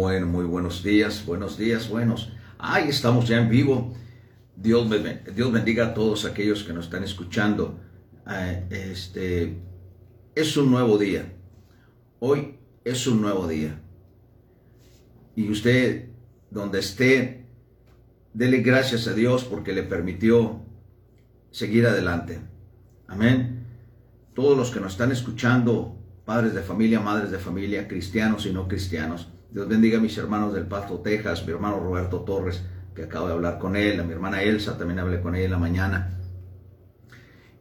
Bueno, muy buenos días, buenos días, buenos. Ay, estamos ya en vivo. Dios, Dios bendiga a todos aquellos que nos están escuchando. Ah, este es un nuevo día. Hoy es un nuevo día. Y usted, donde esté, dele gracias a Dios porque le permitió seguir adelante. Amén. Todos los que nos están escuchando, padres de familia, madres de familia, cristianos y no cristianos, Dios bendiga a mis hermanos del Pasto, Texas, mi hermano Roberto Torres, que acabo de hablar con él, a mi hermana Elsa, también hablé con ella en la mañana.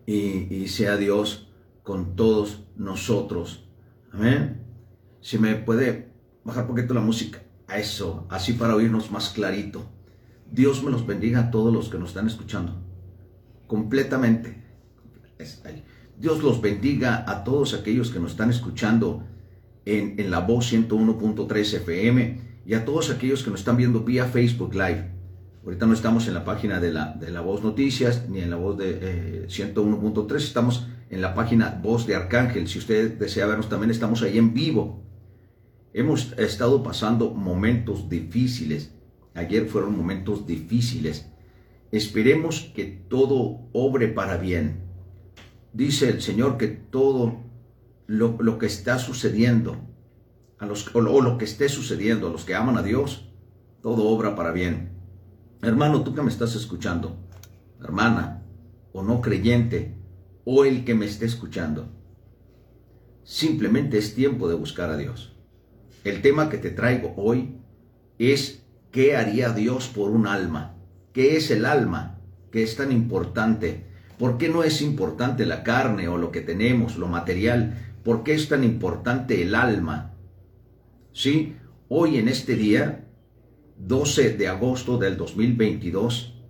Y, sea Dios con todos nosotros. Amén. Si me puede bajar un poquito la música, a eso, así para oírnos más clarito. Dios me los bendiga a todos los que nos están escuchando. Completamente. Dios los bendiga a todos aquellos que nos están escuchando en, la voz 101.3 FM y a todos aquellos que nos están viendo vía Facebook Live. Ahorita no estamos en la página de la, de la Voz Noticias ni en la voz de 101.3, eh, estamos en la página Voz de Arcángel. Si usted desea vernos también, estamos ahí en vivo. Hemos estado pasando momentos difíciles. Ayer fueron momentos difíciles. Esperemos que todo obre para bien. Dice el Señor que todo lo, que está sucediendo, a los, o, lo que esté sucediendo, a los que aman a Dios, todo obra para bien. Hermano, tú que me estás escuchando, hermana, o no creyente, o el que me esté escuchando, simplemente es tiempo de buscar a Dios. El tema que te traigo hoy es ¿qué haría Dios por un alma? ¿Qué es el alma? ¿Qué es tan importante? ¿Por qué no es importante la carne o lo que tenemos, lo material? ¿Por qué es tan importante el alma? Sí, hoy en este día, 12 de agosto del 2022,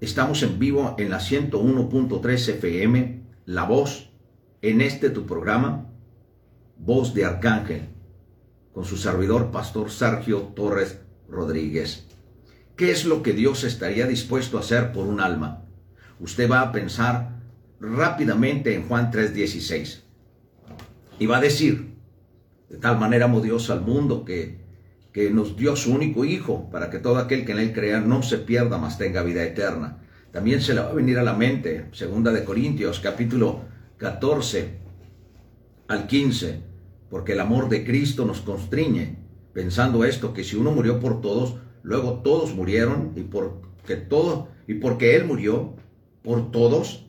estamos en vivo en la 101.3 FM, La Voz, en este tu programa, Voz de Arcángel, con su servidor, Pastor Sergio Torres Rodríguez. ¿Qué es lo que Dios estaría dispuesto a hacer por un alma? Usted va a pensar rápidamente en Juan 3:16. Y va a decir, de tal manera amó Dios al mundo que, que nos dio su único Hijo, para que todo aquel que en él crea no se pierda, mas tenga vida eterna. También se le va a venir a la mente, segunda de Corintios, capítulo 14 al 15, porque el amor de Cristo nos constriñe, pensando esto, que si uno murió por todos, luego todos murieron, y porque todo, y porque Él murió por todos,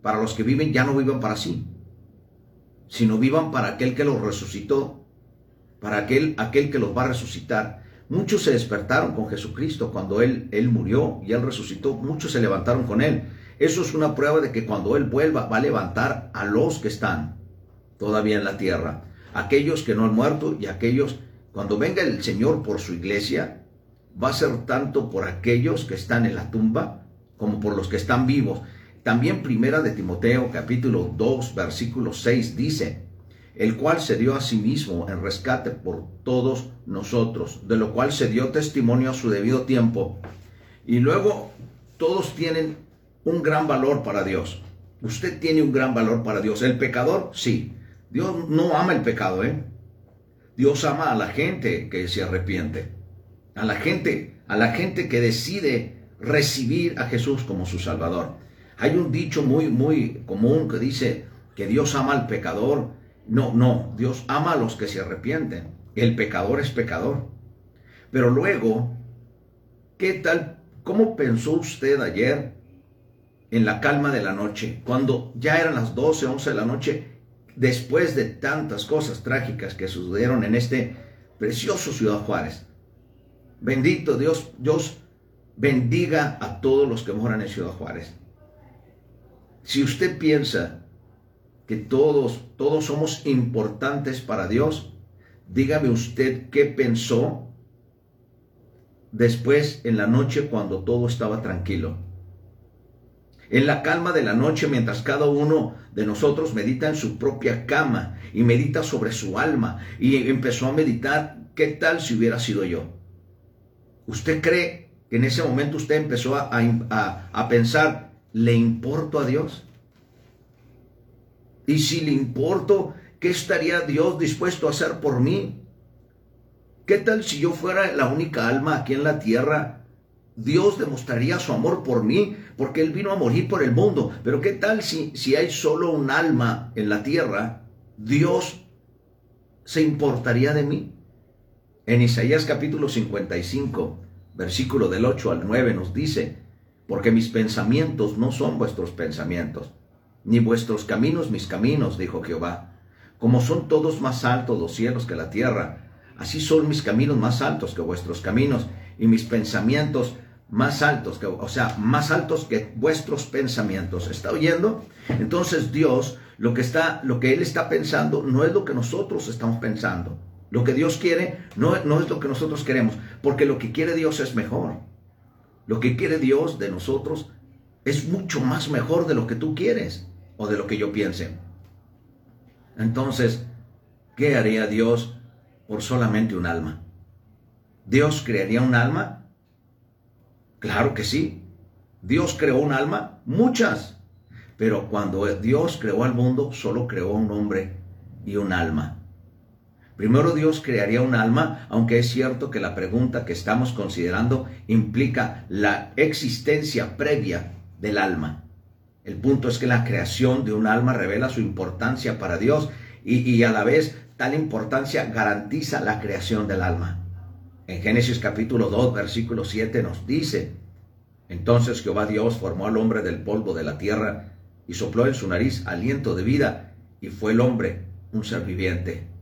para los que viven ya no vivan para sí, sino vivan para aquel que los resucitó, para aquel, aquel que los va a resucitar. Muchos se despertaron con Jesucristo cuando él, él murió y Él resucitó. Muchos se levantaron con Él. Eso es una prueba de que cuando Él vuelva va a levantar a los que están todavía en la tierra. Aquellos que no han muerto y aquellos, cuando venga el Señor por su iglesia, va a ser tanto por aquellos que están en la tumba como por los que están vivos. También primera de Timoteo capítulo 2 versículo 6 dice, el cual se dio a sí mismo en rescate por todos nosotros, de lo cual se dio testimonio a su debido tiempo. Y luego todos tienen un gran valor para Dios. Usted tiene un gran valor para Dios. El pecador, sí. Dios no ama el pecado, ¿eh? Dios ama a la gente que se arrepiente. A la gente, a la gente que decide recibir a Jesús como su Salvador. Hay un dicho muy, muy común que dice que Dios ama al pecador. No, no, Dios ama a los que se arrepienten. El pecador es pecador. Pero luego, ¿qué tal? ¿Cómo pensó usted ayer en la calma de la noche, cuando ya eran las 12, 11 de la noche, después de tantas cosas trágicas que sucedieron en este precioso Ciudad Juárez? Bendito Dios, Dios bendiga a todos los que moran en Ciudad Juárez. Si usted piensa que todos, todos somos importantes para Dios, dígame usted qué pensó después en la noche cuando todo estaba tranquilo. En la calma de la noche, mientras cada uno de nosotros medita en su propia cama y medita sobre su alma y empezó a meditar, ¿qué tal si hubiera sido yo? ¿Usted cree que en ese momento usted empezó a, a, a pensar, ¿Le importo a Dios? Y si le importo, ¿qué estaría Dios dispuesto a hacer por mí? ¿Qué tal si yo fuera la única alma aquí en la tierra? Dios demostraría su amor por mí, porque Él vino a morir por el mundo. Pero ¿qué tal si, si hay solo un alma en la tierra? Dios se importaría de mí. En Isaías capítulo 55, versículo del 8 al 9 nos dice, porque mis pensamientos no son vuestros pensamientos, ni vuestros caminos mis caminos, dijo Jehová. Como son todos más altos los cielos que la tierra, así son mis caminos más altos que vuestros caminos, y mis pensamientos más altos que, o sea, más altos que vuestros pensamientos. ¿Está oyendo? Entonces Dios, lo que está, lo que Él está pensando, no es lo que nosotros estamos pensando. Lo que Dios quiere no, no es lo que nosotros queremos, porque lo que quiere Dios es mejor. Lo que quiere Dios de nosotros es mucho más mejor de lo que tú quieres o de lo que yo piense. Entonces, ¿qué haría Dios por solamente un alma? ¿Dios crearía un alma? Claro que sí. ¿Dios creó un alma? Muchas. Pero cuando Dios creó al mundo, solo creó un hombre y un alma. Primero Dios crearía un alma, aunque es cierto que la pregunta que estamos considerando implica la existencia previa del alma. El punto es que la creación de un alma revela su importancia para Dios y, a la vez tal importancia garantiza la creación del alma. En Génesis capítulo 2, versículo 7 nos dice, entonces Jehová Dios formó al hombre del polvo de la tierra y sopló en su nariz aliento de vida y fue el hombre un ser viviente.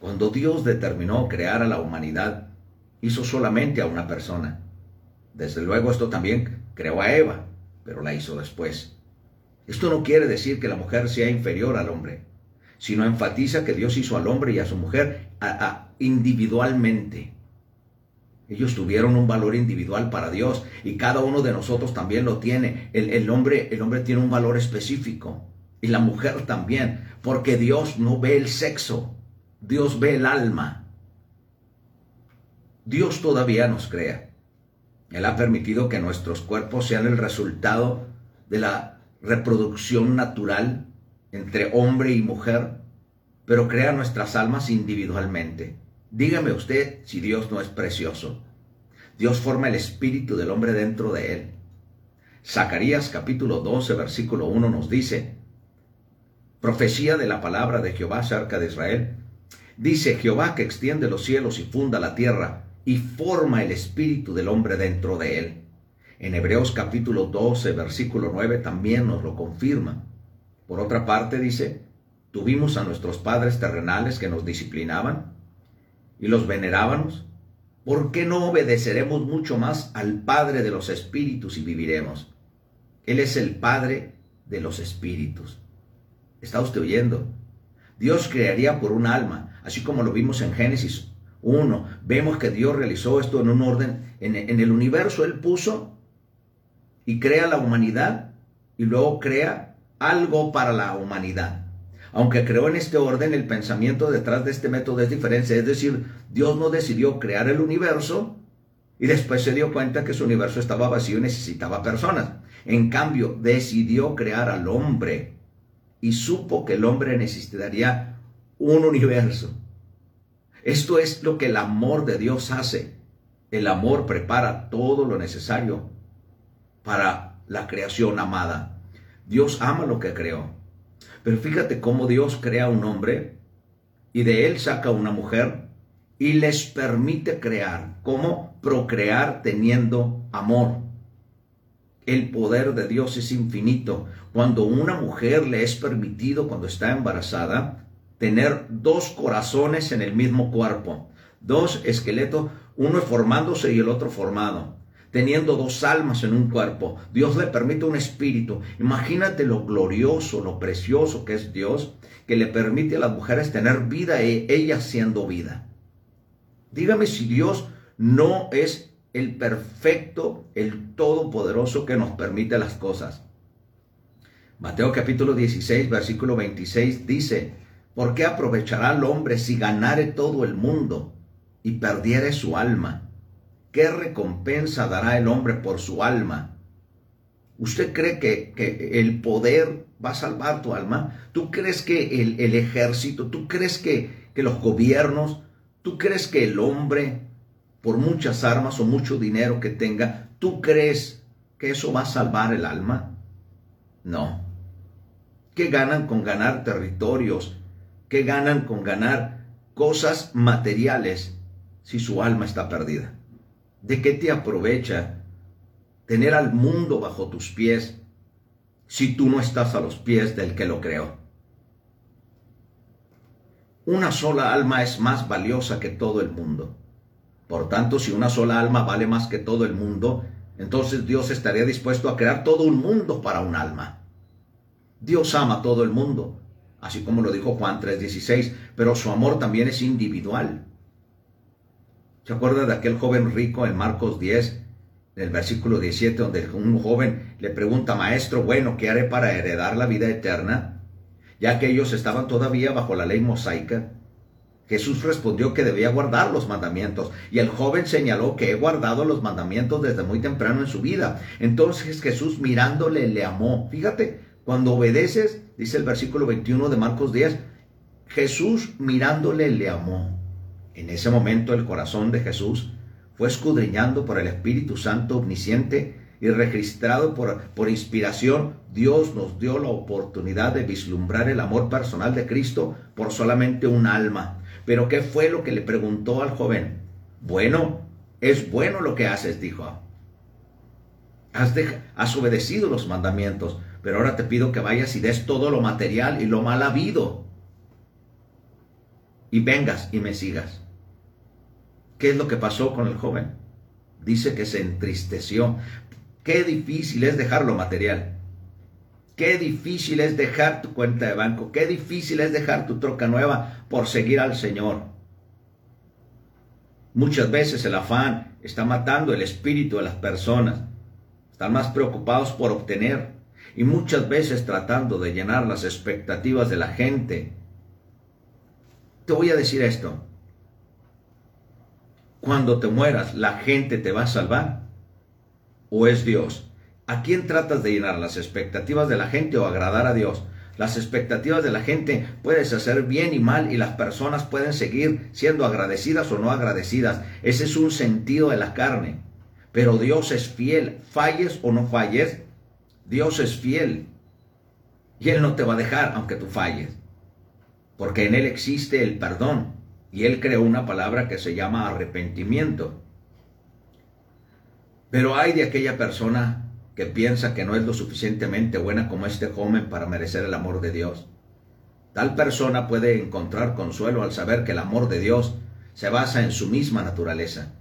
Cuando Dios determinó crear a la humanidad, hizo solamente a una persona. Desde luego esto también creó a Eva, pero la hizo después. Esto no quiere decir que la mujer sea inferior al hombre, sino enfatiza que Dios hizo al hombre y a su mujer individualmente. Ellos tuvieron un valor individual para Dios y cada uno de nosotros también lo tiene. El, hombre, el hombre tiene un valor específico y la mujer también, porque Dios no ve el sexo, Dios ve el alma. Dios todavía nos crea. Él ha permitido que nuestros cuerpos sean el resultado de la reproducción natural entre hombre y mujer, pero crea nuestras almas individualmente. Dígame usted si Dios no es precioso. Dios forma el espíritu del hombre dentro de él. Zacarías capítulo 12, versículo 1 nos dice, profecía de la palabra de Jehová cerca de Israel, Dice Jehová que extiende los cielos y funda la tierra y forma el espíritu del hombre dentro de él. En Hebreos capítulo 12, versículo 9 también nos lo confirma. Por otra parte dice, tuvimos a nuestros padres terrenales que nos disciplinaban y los venerábamos. ¿Por qué no obedeceremos mucho más al Padre de los Espíritus y viviremos? Él es el Padre de los Espíritus. ¿Está usted oyendo? Dios crearía por un alma, así como lo vimos en Génesis 1. Vemos que Dios realizó esto en un orden, en, el universo Él puso y crea la humanidad y luego crea algo para la humanidad. Aunque creó en este orden, el pensamiento detrás de este método es diferente. Es decir, Dios no decidió crear el universo y después se dio cuenta que su universo estaba vacío y necesitaba personas. En cambio, decidió crear al hombre y supo que el hombre necesitaría un universo. Esto es lo que el amor de Dios hace. El amor prepara todo lo necesario para la creación amada. Dios ama lo que creó. Pero fíjate cómo Dios crea un hombre y de él saca una mujer y les permite crear, cómo procrear teniendo amor. El poder de Dios es infinito. Cuando una mujer le es permitido, cuando está embarazada, tener dos corazones en el mismo cuerpo, dos esqueletos, uno formándose y el otro formado, teniendo dos almas en un cuerpo. Dios le permite un espíritu. Imagínate lo glorioso, lo precioso que es Dios, que le permite a las mujeres tener vida, e ella siendo vida. Dígame si Dios no es el perfecto, el todopoderoso que nos permite las cosas. Mateo capítulo 16, versículo 26 dice, ¿por qué aprovechará el hombre si ganare todo el mundo y perdiere su alma? ¿Qué recompensa dará el hombre por su alma? ¿Usted cree que, el poder va a salvar tu alma? ¿Tú crees que el, ejército, tú crees que los gobiernos ¿Tú crees que el hombre, por muchas armas o mucho dinero que tenga, tú crees que eso va a salvar el alma? No. ¿Qué ganan con ganar territorios? ¿Qué ganan con ganar cosas materiales si su alma está perdida? ¿De qué te aprovecha tener al mundo bajo tus pies si tú no estás a los pies del que lo creó? Una sola alma es más valiosa que todo el mundo. Por tanto, si una sola alma vale más que todo el mundo, entonces Dios estaría dispuesto a crear todo un mundo para un alma. Dios ama a todo el mundo, así como lo dijo Juan 3:16, pero su amor también es individual. ¿Se acuerda de aquel joven rico en Marcos 10, en el versículo 17, donde un joven le pregunta, Maestro, bueno, ¿qué haré para heredar la vida eterna? Ya que ellos estaban todavía bajo la ley mosaica. Jesús respondió que debía guardar los mandamientos y el joven señaló que he guardado los mandamientos desde muy temprano en su vida. Entonces Jesús mirándole le amó. Fíjate, cuando obedeces, dice el versículo 21 de Marcos 10, Jesús mirándole le amó. En ese momento el corazón de Jesús fue escudriñando por el Espíritu Santo omnisciente y registrado por, por inspiración, Dios nos dio la oportunidad de vislumbrar el amor personal de Cristo por solamente un alma. Pero ¿qué fue lo que le preguntó al joven? Bueno, es bueno lo que haces, dijo. Has, has obedecido los mandamientos, pero ahora te pido que vayas y des todo lo material y lo mal habido. Y vengas y me sigas. ¿Qué es lo que pasó con el joven? Dice que se entristeció. Qué difícil es dejar lo material. Qué difícil es dejar tu cuenta de banco, qué difícil es dejar tu troca nueva por seguir al Señor. Muchas veces el afán está matando el espíritu de las personas. Están más preocupados por obtener y muchas veces tratando de llenar las expectativas de la gente. Te voy a decir esto. Cuando te mueras, ¿la gente te va a salvar? ¿O es Dios? ¿A quién tratas de llenar? ¿Las expectativas de la gente o agradar a Dios? Las expectativas de la gente puedes hacer bien y mal y las personas pueden seguir siendo agradecidas o no agradecidas. Ese es un sentido de la carne. Pero Dios es fiel. Falles o no falles, Dios es fiel. Y Él no te va a dejar aunque tú falles. Porque en Él existe el perdón. Y Él creó una palabra que se llama arrepentimiento. Pero hay de aquella persona que piensa que no es lo suficientemente buena como este joven para merecer el amor de Dios. Tal persona puede encontrar consuelo al saber que el amor de Dios se basa en su misma naturaleza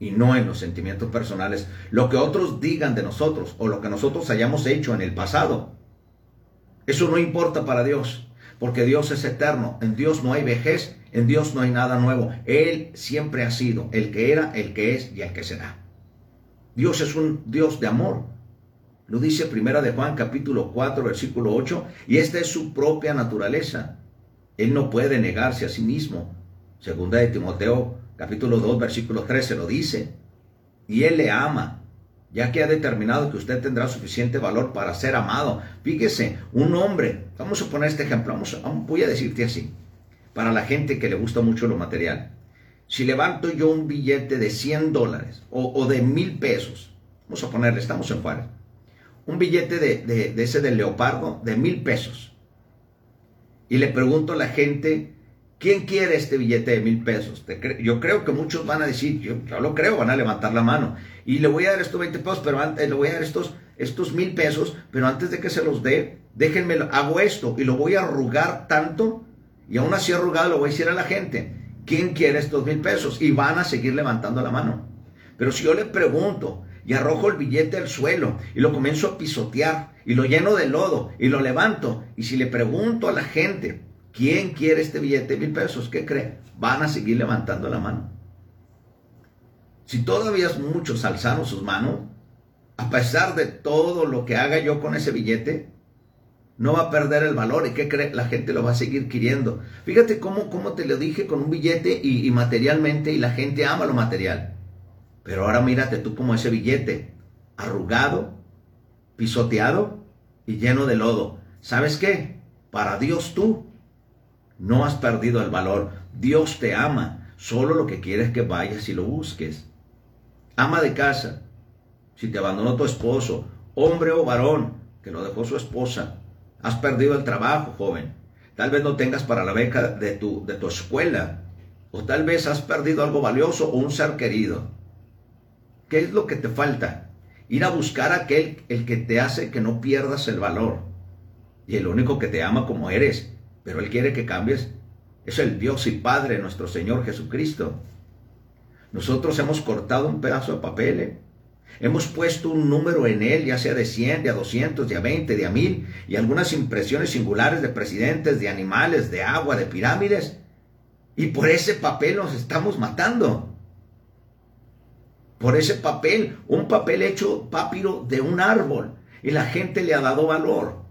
y no en los sentimientos personales, lo que otros digan de nosotros o lo que nosotros hayamos hecho en el pasado. Eso no importa para Dios, porque Dios es eterno, en Dios no hay vejez, en Dios no hay nada nuevo. Él siempre ha sido el que era, el que es y el que será. Dios es un Dios de amor, lo dice Primera de Juan capítulo 4 versículo 8, y esta es su propia naturaleza. Él no puede negarse a sí mismo. Segunda de Timoteo capítulo 2 versículo 13 lo dice. Y él le ama, ya que ha determinado que usted tendrá suficiente valor para ser amado. Fíjese, un hombre, vamos a poner este ejemplo, vamos, voy a decirte así, para la gente que le gusta mucho lo material. Si levanto yo un billete de 100 dólares o, de mil pesos, vamos a ponerle, estamos en Juárez, un billete de, ese del leopardo de mil pesos. Y le pregunto a la gente, ¿quién quiere este billete de mil pesos? Yo creo que muchos van a decir, yo, lo creo, van a levantar la mano. Y le voy a dar estos 20 pesos, pero antes, le voy a dar estos, estos mil pesos, pero antes de que se los dé, déjenme, hago esto y lo voy a arrugar tanto, y aún así arrugado lo voy a decir a la gente, ¿quién quiere estos mil pesos? Y van a seguir levantando la mano. Pero si yo le pregunto, y arrojo el billete al suelo y lo comienzo a pisotear y lo lleno de lodo y lo levanto. Y si le pregunto a la gente, ¿quién quiere este billete de mil pesos? ¿Qué cree? Van a seguir levantando la mano. Si todavía muchos alzaron sus manos, a pesar de todo lo que haga yo con ese billete, no va a perder el valor. ¿Y qué cree? La gente lo va a seguir queriendo. Fíjate cómo, cómo te lo dije con un billete y, y materialmente y la gente ama lo material. Pero ahora mírate tú como ese billete, arrugado, pisoteado y lleno de lodo. ¿Sabes qué? Para Dios tú no has perdido el valor. Dios te ama. Solo lo que quiere es que vayas y lo busques. Ama de casa, si te abandonó tu esposo, hombre o varón, que lo dejó su esposa, has perdido el trabajo, joven. Tal vez no tengas para la beca de tu, de tu escuela, o tal vez has perdido algo valioso o un ser querido. ¿Qué es lo que te falta? Ir a buscar aquel el que te hace que no pierdas el valor. Y el único que te ama como eres, pero él quiere que cambies, es el Dios y Padre nuestro Señor Jesucristo. Nosotros hemos cortado un pedazo de papel, ¿eh? hemos puesto un número en él, ya sea de 100, de a 200, de a 20, de a 1000, y algunas impresiones singulares de presidentes, de animales, de agua, de pirámides, y por ese papel nos estamos matando. Por ese papel, un papel hecho papiro de un árbol, y la gente le ha dado valor.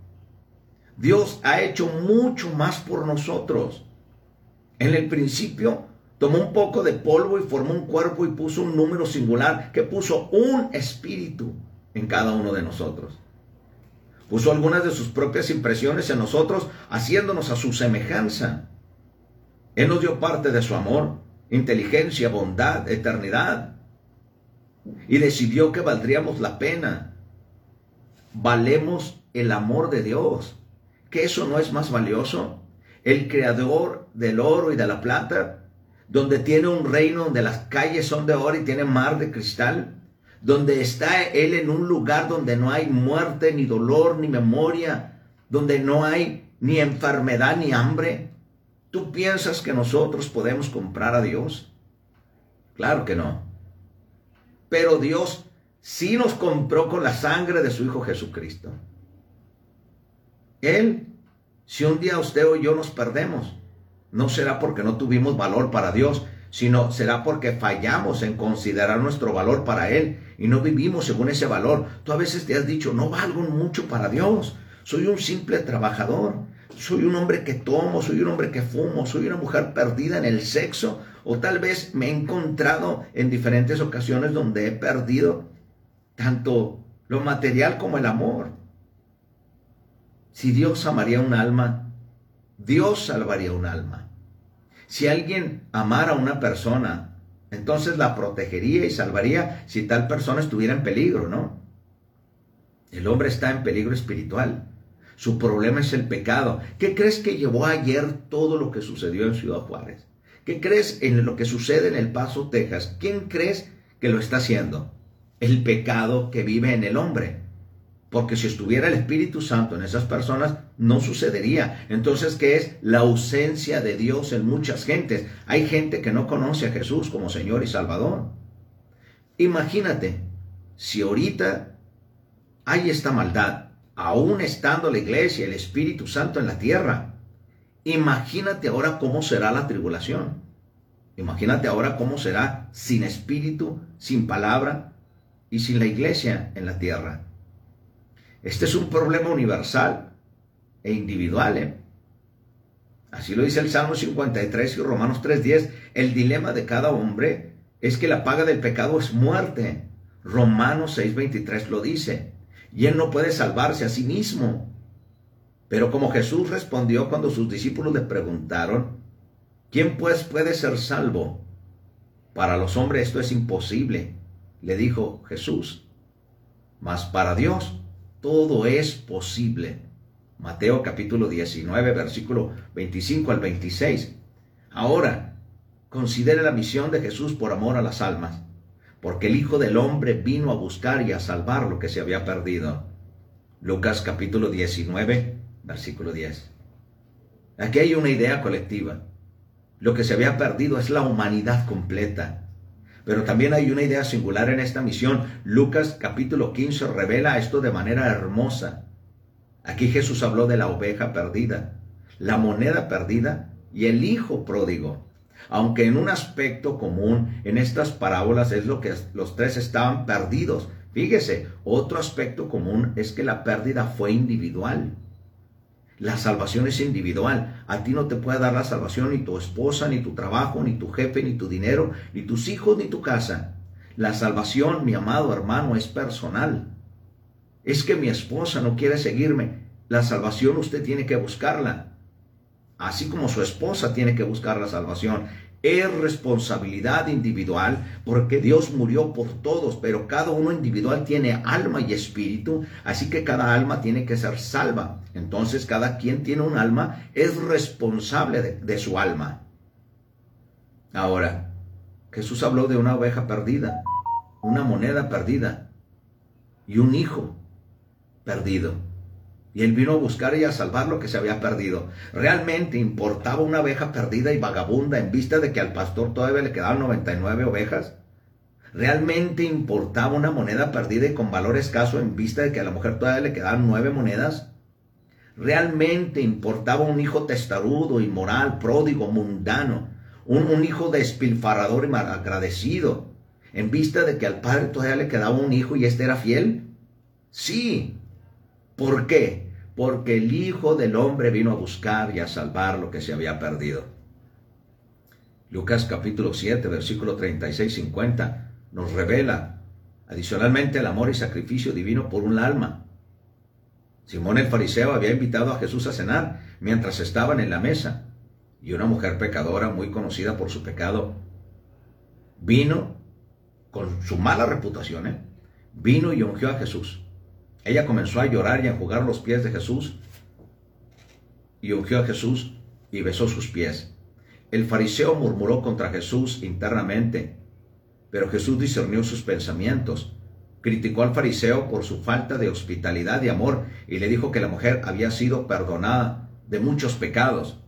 Dios ha hecho mucho más por nosotros. En el principio tomó un poco de polvo y formó un cuerpo y puso un número singular que puso un espíritu en cada uno de nosotros. Puso algunas de sus propias impresiones en nosotros, haciéndonos a su semejanza. Él nos dio parte de su amor, inteligencia, bondad, eternidad. Y decidió que valdríamos la pena. Valemos el amor de Dios. ¿Que eso no es más valioso? el creador del oro y de la plata, donde tiene un reino donde las calles son de oro y tiene mar de cristal, donde está Él en un lugar donde no hay muerte, ni dolor, ni memoria, donde no hay ni enfermedad, ni hambre. ¿Tú piensas que nosotros podemos comprar a Dios? Claro que no. Pero Dios sí nos compró con la sangre de su Hijo Jesucristo. Él si un día usted o yo nos perdemos, no será porque no tuvimos valor para Dios, sino será porque fallamos en considerar nuestro valor para Él y no vivimos según ese valor. Tú a veces te has dicho, no valgo mucho para Dios, soy un simple trabajador, soy un hombre que tomo, soy un hombre que fumo, soy una mujer perdida en el sexo, o tal vez me he encontrado en diferentes ocasiones donde he perdido tanto lo material como el amor. Si Dios amaría un alma, Dios salvaría un alma. Si alguien amara a una persona, entonces la protegería y salvaría si tal persona estuviera en peligro, ¿no? El hombre está en peligro espiritual. Su problema es el pecado. ¿Qué crees que llevó ayer todo lo que sucedió en Ciudad Juárez? ¿Qué crees en lo que sucede en El Paso, Texas? ¿Quién crees que lo está haciendo? El pecado que vive en el hombre. Porque si estuviera el Espíritu Santo en esas personas, no sucedería. Entonces, ¿qué es la ausencia de Dios en muchas gentes? Hay gente que no conoce a Jesús como Señor y Salvador. Imagínate, si ahorita hay esta maldad, aún estando la iglesia, el Espíritu Santo en la tierra, imagínate ahora cómo será la tribulación. Imagínate ahora cómo será sin espíritu, sin palabra y sin la iglesia en la tierra. Este es un problema universal e individual. ¿eh? Así lo dice el Salmo 53 y Romanos 3.10. El dilema de cada hombre es que la paga del pecado es muerte. Romanos 6.23 lo dice. Y él no puede salvarse a sí mismo. Pero como Jesús respondió cuando sus discípulos le preguntaron, ¿quién pues puede ser salvo? Para los hombres esto es imposible, le dijo Jesús. Mas para Dios todo es posible. Mateo capítulo 19, versículo 25 al 26. Ahora, considere la misión de Jesús por amor a las almas, porque el Hijo del Hombre vino a buscar y a salvar lo que se había perdido. Lucas capítulo 19, versículo 10. Aquí hay una idea colectiva. Lo que se había perdido es la humanidad completa. Pero también hay una idea singular en esta misión. Lucas capítulo 15 revela esto de manera hermosa. Aquí Jesús habló de la oveja perdida, la moneda perdida y el hijo pródigo. Aunque en un aspecto común en estas parábolas es lo que los tres estaban perdidos. Fíjese, otro aspecto común es que la pérdida fue individual. La salvación es individual. A ti no te puede dar la salvación ni tu esposa, ni tu trabajo, ni tu jefe, ni tu dinero, ni tus hijos, ni tu casa. La salvación, mi amado hermano, es personal. Es que mi esposa no quiere seguirme. La salvación usted tiene que buscarla. Así como su esposa tiene que buscar la salvación. Es responsabilidad individual porque Dios murió por todos, pero cada uno individual tiene alma y espíritu, así que cada alma tiene que ser salva. Entonces cada quien tiene un alma, es responsable de, de su alma. Ahora, Jesús habló de una oveja perdida, una moneda perdida y un hijo perdido. Él vino a buscar y a salvar lo que se había perdido. Realmente importaba una oveja perdida y vagabunda en vista de que al pastor todavía le quedaban 99 ovejas. Realmente importaba una moneda perdida y con valor escaso en vista de que a la mujer todavía le quedaban nueve monedas. Realmente importaba un hijo testarudo, inmoral, pródigo, mundano, un, un hijo despilfarrador y malagradecido, en vista de que al padre todavía le quedaba un hijo y este era fiel. Sí, ¿Por qué? Porque el Hijo del Hombre vino a buscar y a salvar lo que se había perdido. Lucas capítulo 7, versículo 36-50 nos revela adicionalmente el amor y sacrificio divino por un alma. Simón el fariseo había invitado a Jesús a cenar mientras estaban en la mesa y una mujer pecadora muy conocida por su pecado vino con su mala reputación, ¿eh? vino y ungió a Jesús. Ella comenzó a llorar y a enjugar los pies de Jesús y ungió a Jesús y besó sus pies. El fariseo murmuró contra Jesús internamente, pero Jesús discernió sus pensamientos. Criticó al fariseo por su falta de hospitalidad y amor y le dijo que la mujer había sido perdonada de muchos pecados.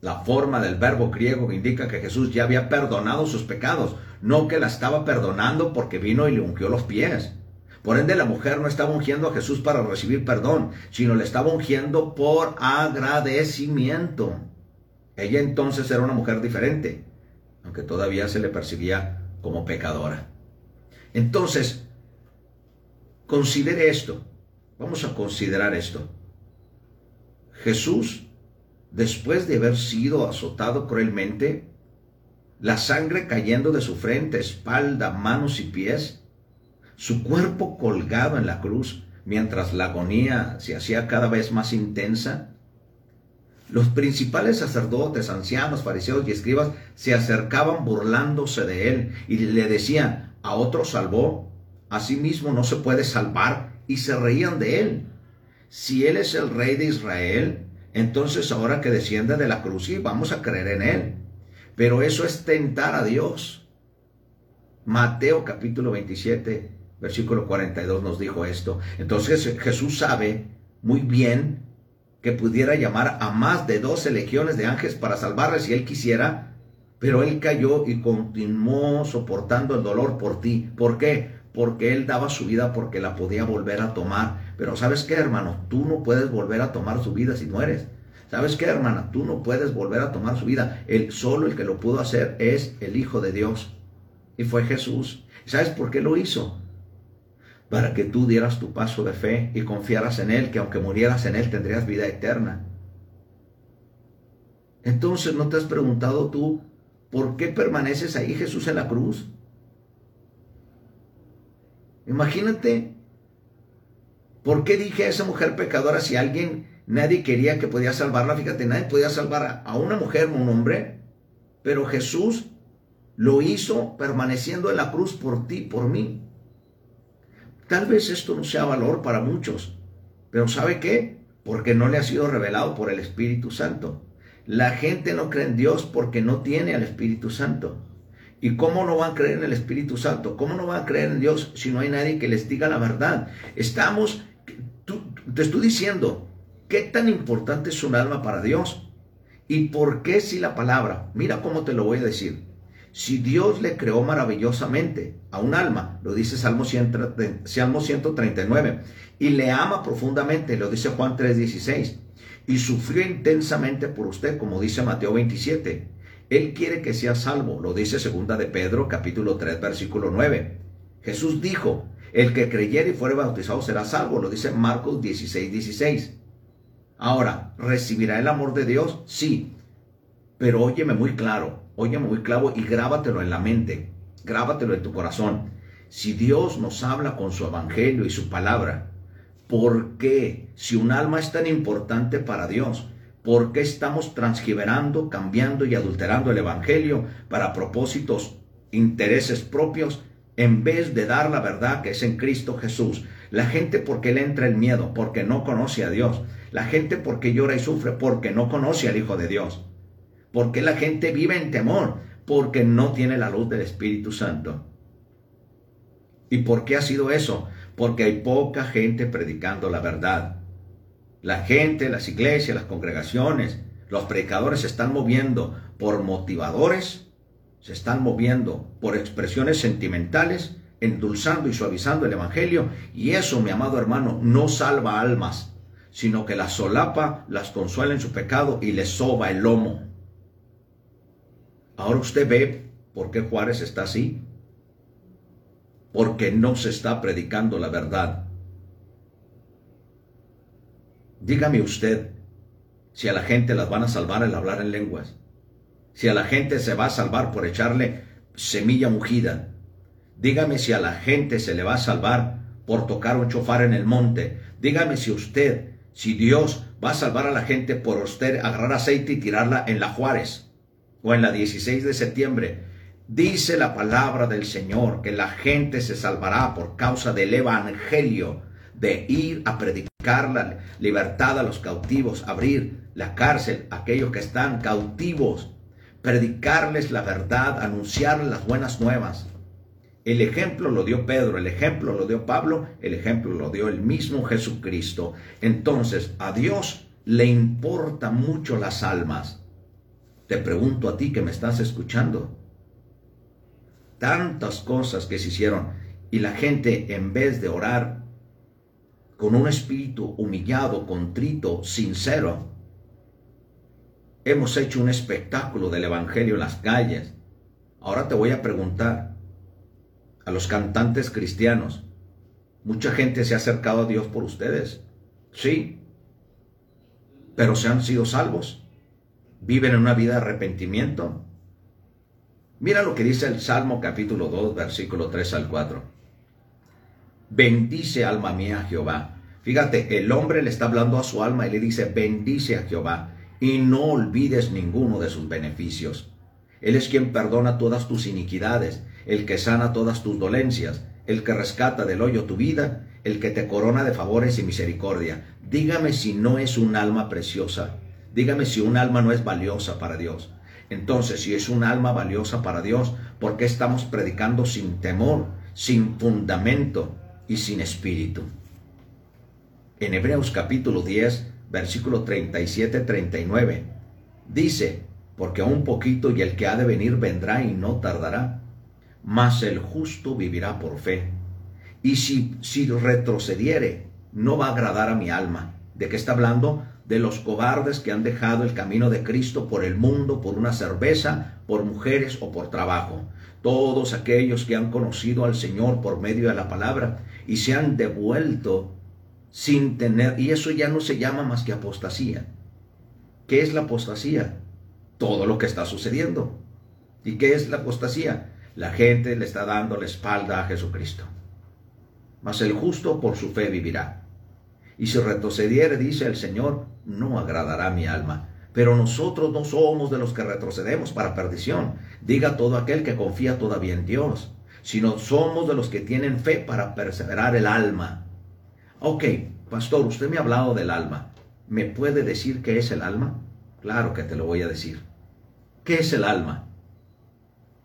La forma del verbo griego indica que Jesús ya había perdonado sus pecados, no que la estaba perdonando porque vino y le ungió los pies. Por ende, la mujer no estaba ungiendo a Jesús para recibir perdón, sino le estaba ungiendo por agradecimiento. Ella entonces era una mujer diferente, aunque todavía se le percibía como pecadora. Entonces, considere esto. Vamos a considerar esto. Jesús, después de haber sido azotado cruelmente, la sangre cayendo de su frente, espalda, manos y pies, su cuerpo colgado en la cruz mientras la agonía se hacía cada vez más intensa? Los principales sacerdotes, ancianos, fariseos y escribas se acercaban burlándose de él y le decían, a otro salvó, a sí mismo no se puede salvar, y se reían de él. Si él es el rey de Israel, entonces ahora que desciende de la cruz y vamos a creer en él. Pero eso es tentar a Dios. Mateo capítulo 27, versículo 42 nos dijo esto. Entonces Jesús sabe muy bien que pudiera llamar a más de 12 legiones de ángeles para salvarle si él quisiera, pero él cayó y continuó soportando el dolor por ti. ¿Por qué? Porque él daba su vida porque la podía volver a tomar. Pero ¿sabes qué, hermano? Tú no puedes volver a tomar su vida si no eres. ¿Sabes qué, hermana? Tú no puedes volver a tomar su vida. El solo el que lo pudo hacer es el Hijo de Dios. Y fue Jesús. ¿Sabes por qué lo hizo? Para que tú dieras tu paso de fe y confiaras en Él, que aunque murieras en Él tendrías vida eterna. Entonces, ¿no te has preguntado tú por qué permaneces ahí Jesús en la cruz? Imagínate, ¿por qué dije a esa mujer pecadora si alguien, nadie quería que podía salvarla? Fíjate, nadie podía salvar a una mujer o un hombre, pero Jesús lo hizo permaneciendo en la cruz por ti, por mí. Tal vez esto no sea valor para muchos, pero ¿sabe qué? Porque no le ha sido revelado por el Espíritu Santo. La gente no cree en Dios porque no tiene al Espíritu Santo. ¿Y cómo no van a creer en el Espíritu Santo? ¿Cómo no van a creer en Dios si no hay nadie que les diga la verdad? Estamos, te estoy diciendo, ¿qué tan importante es un alma para Dios? ¿Y por qué si la palabra? Mira cómo te lo voy a decir. Si Dios le creó maravillosamente a un alma, lo dice Salmo, 139, y le ama profundamente, lo dice Juan 3:16, y sufrió intensamente por usted, como dice Mateo 27. Él quiere que sea salvo, lo dice segunda de Pedro capítulo 3 versículo 9. Jesús dijo, el que creyere y fuere bautizado será salvo, lo dice Marcos 16, 16. Ahora, ¿recibirá el amor de Dios? Sí, pero óyeme muy claro, óyeme muy claro y grábatelo en la mente, grábatelo en tu corazón. Si Dios nos habla con su evangelio y su palabra, ¿por qué, si un alma es tan importante para Dios, ¿Por qué estamos transgiberando, cambiando y adulterando el Evangelio para propósitos, intereses propios, en vez de dar la verdad que es en Cristo Jesús? La gente porque le entra el miedo, porque no conoce a Dios. La gente porque llora y sufre, porque no conoce al Hijo de Dios. Porque la gente vive en temor, porque no tiene la luz del Espíritu Santo. ¿Y por qué ha sido eso? Porque hay poca gente predicando la verdad. La gente, las iglesias, las congregaciones, los predicadores se están moviendo por motivadores, se están moviendo por expresiones sentimentales, endulzando y suavizando el Evangelio. Y eso, mi amado hermano, no salva almas, sino que las solapa, las consuela en su pecado y les soba el lomo. Ahora usted ve por qué Juárez está así. Porque no se está predicando la verdad. Dígame usted si a la gente las van a salvar el hablar en lenguas. Si a la gente se va a salvar por echarle semilla ungida. Dígame si a la gente se le va a salvar por tocar un chofar en el monte. Dígame si usted, si Dios va a salvar a la gente por usted agarrar aceite y tirarla en la Juárez o en la 16 de septiembre. Dice la palabra del Señor que la gente se salvará por causa del Evangelio de ir a predicar la libertad a los cautivos, abrir la cárcel a aquellos que están cautivos, predicarles la verdad, anunciarles las buenas nuevas. El ejemplo lo dio Pedro, el ejemplo lo dio Pablo, el ejemplo lo dio el mismo Jesucristo. Entonces, a Dios le importa mucho las almas. Te pregunto a ti que me estás escuchando. Tantas cosas que se hicieron y la gente en vez de orar con un espíritu humillado, contrito, sincero. Hemos hecho un espectáculo del Evangelio en las calles. Ahora te voy a preguntar a los cantantes cristianos. Mucha gente se ha acercado a Dios por ustedes. Sí. Pero se han sido salvos. Viven en una vida de arrepentimiento. Mira lo que dice el Salmo capítulo 2, versículo 3 al 4. Bendice alma mía Jehová. Fíjate, el hombre le está hablando a su alma y le dice, bendice a Jehová y no olvides ninguno de sus beneficios. Él es quien perdona todas tus iniquidades, el que sana todas tus dolencias, el que rescata del hoyo tu vida, el que te corona de favores y misericordia. Dígame si no es un alma preciosa. Dígame si un alma no es valiosa para Dios. Entonces, si es un alma valiosa para Dios, ¿por qué estamos predicando sin temor, sin fundamento, y sin espíritu. En Hebreos capítulo 10, versículo 37-39, dice, porque un poquito y el que ha de venir vendrá y no tardará, mas el justo vivirá por fe. Y si, si retrocediere, no va a agradar a mi alma. ¿De qué está hablando? De los cobardes que han dejado el camino de Cristo por el mundo, por una cerveza, por mujeres o por trabajo. Todos aquellos que han conocido al Señor por medio de la palabra y se han devuelto sin tener, y eso ya no se llama más que apostasía. ¿Qué es la apostasía? Todo lo que está sucediendo. ¿Y qué es la apostasía? La gente le está dando la espalda a Jesucristo. Mas el justo por su fe vivirá. Y si retrocediere, dice el Señor, no agradará mi alma. Pero nosotros no somos de los que retrocedemos para perdición. Diga todo aquel que confía todavía en Dios sino somos de los que tienen fe para perseverar el alma. Ok, pastor, usted me ha hablado del alma. ¿Me puede decir qué es el alma? Claro que te lo voy a decir. ¿Qué es el alma?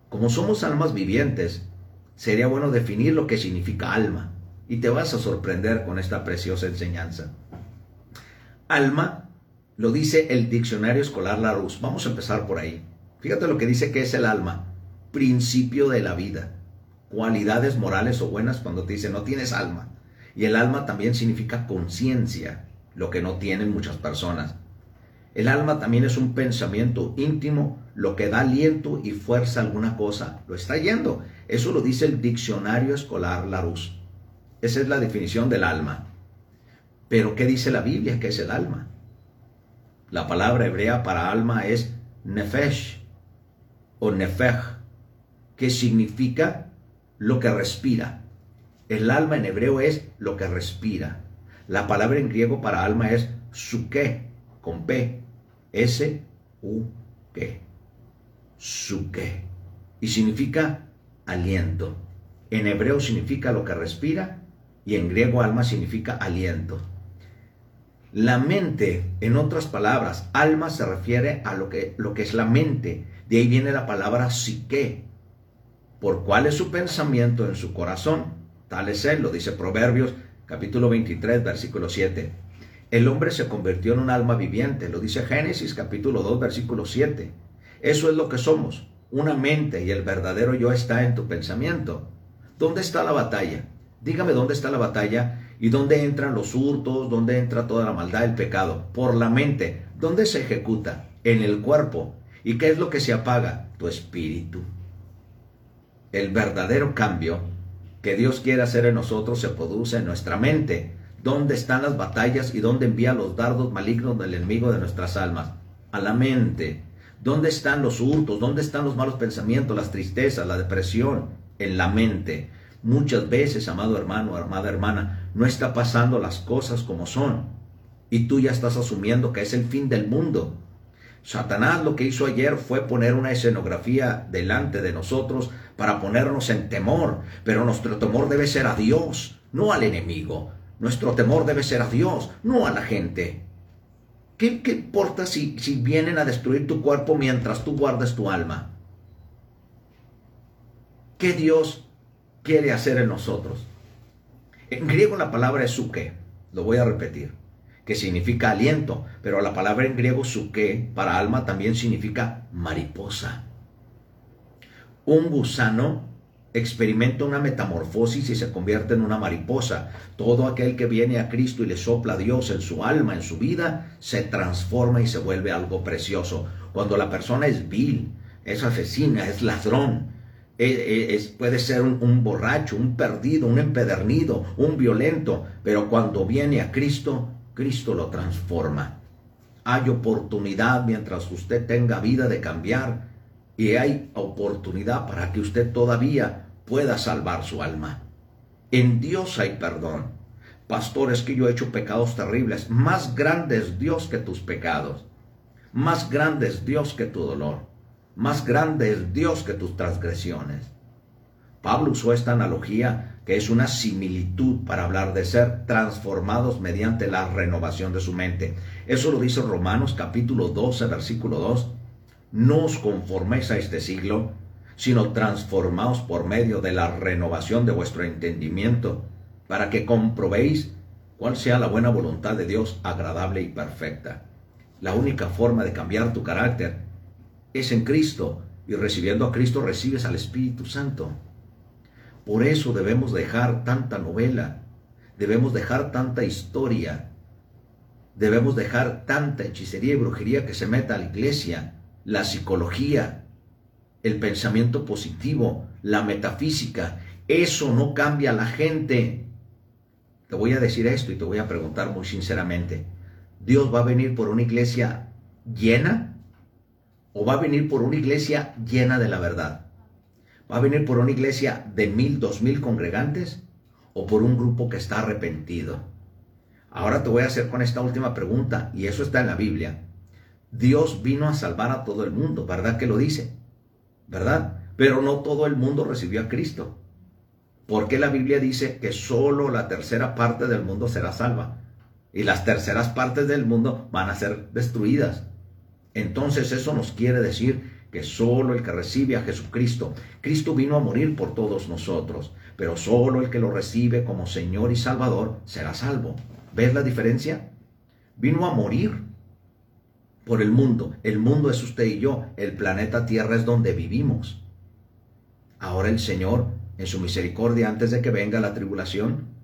Como somos almas vivientes, sería bueno definir lo que significa alma y te vas a sorprender con esta preciosa enseñanza. Alma lo dice el diccionario escolar Larousse. Vamos a empezar por ahí. Fíjate lo que dice que es el alma, principio de la vida cualidades morales o buenas cuando te dice no tienes alma. Y el alma también significa conciencia, lo que no tienen muchas personas. El alma también es un pensamiento íntimo, lo que da aliento y fuerza a alguna cosa. Lo está yendo. Eso lo dice el diccionario escolar Larousse. Esa es la definición del alma. Pero ¿qué dice la Biblia que es el alma? La palabra hebrea para alma es nefesh o nefej, que significa lo que respira. El alma en hebreo es lo que respira. La palabra en griego para alma es suke, con P, S-U-K. Suke. Y significa aliento. En hebreo significa lo que respira y en griego alma significa aliento. La mente, en otras palabras, alma se refiere a lo que, lo que es la mente. De ahí viene la palabra psique. Por cuál es su pensamiento en su corazón. Tal es él, lo dice Proverbios capítulo 23, versículo 7. El hombre se convirtió en un alma viviente, lo dice Génesis capítulo 2, versículo 7. Eso es lo que somos, una mente y el verdadero yo está en tu pensamiento. ¿Dónde está la batalla? Dígame dónde está la batalla y dónde entran los hurtos, dónde entra toda la maldad, el pecado. Por la mente. ¿Dónde se ejecuta? En el cuerpo. ¿Y qué es lo que se apaga? Tu espíritu. El verdadero cambio que Dios quiere hacer en nosotros se produce en nuestra mente. ¿Dónde están las batallas y dónde envía los dardos malignos del enemigo de nuestras almas? A la mente. ¿Dónde están los hurtos? ¿Dónde están los malos pensamientos, las tristezas, la depresión? En la mente. Muchas veces, amado hermano, amada hermana, no está pasando las cosas como son. Y tú ya estás asumiendo que es el fin del mundo. Satanás lo que hizo ayer fue poner una escenografía delante de nosotros para ponernos en temor, pero nuestro temor debe ser a Dios, no al enemigo. Nuestro temor debe ser a Dios, no a la gente. ¿Qué, importa si, si vienen a destruir tu cuerpo mientras tú guardes tu alma? ¿Qué Dios quiere hacer en nosotros? En griego la palabra es suke, lo voy a repetir, que significa aliento, pero la palabra en griego suke para alma también significa mariposa. Un gusano experimenta una metamorfosis y se convierte en una mariposa. Todo aquel que viene a Cristo y le sopla a Dios en su alma, en su vida, se transforma y se vuelve algo precioso. Cuando la persona es vil, es asesina, es ladrón, es, puede ser un, un, borracho, un perdido, un empedernido, un violento, pero cuando viene a Cristo, Cristo lo transforma. Hay oportunidad mientras usted tenga vida de cambiar y hay oportunidad para que usted todavía pueda salvar su alma. En Dios hay perdón. Pastor, es que yo he hecho pecados terribles. Más grande es Dios que tus pecados. Más grande es Dios que tu dolor. Más grande es Dios que tus transgresiones. Pablo usó esta analogía que es una similitud para hablar de ser transformados mediante la renovación de su mente. Eso lo dice Romanos capítulo 12, versículo 2. No os conforméis a este siglo, sino transformaos por medio de la renovación de vuestro entendimiento, para que comprobéis cuál sea la buena voluntad de Dios agradable y perfecta. La única forma de cambiar tu carácter es en Cristo, y recibiendo a Cristo recibes al Espíritu Santo. Por eso debemos dejar tanta novela, debemos dejar tanta historia, debemos dejar tanta hechicería y brujería que se meta a la iglesia, la psicología, el pensamiento positivo, la metafísica. Eso no cambia a la gente. Te voy a decir esto y te voy a preguntar muy sinceramente. ¿Dios va a venir por una iglesia llena? ¿O va a venir por una iglesia llena de la verdad? ¿Va a venir por una iglesia de mil, dos mil congregantes? ¿O por un grupo que está arrepentido? Ahora te voy a hacer con esta última pregunta, y eso está en la Biblia. Dios vino a salvar a todo el mundo, ¿verdad que lo dice? ¿verdad? Pero no todo el mundo recibió a Cristo. Porque la Biblia dice que solo la tercera parte del mundo será salva y las terceras partes del mundo van a ser destruidas. Entonces eso nos quiere decir que solo el que recibe a Jesucristo, Cristo vino a morir por todos nosotros, pero solo el que lo recibe como Señor y Salvador será salvo. ¿Ves la diferencia? Vino a morir por el mundo. El mundo es usted y yo. El planeta Tierra es donde vivimos. Ahora el Señor, en su misericordia, antes de que venga la tribulación,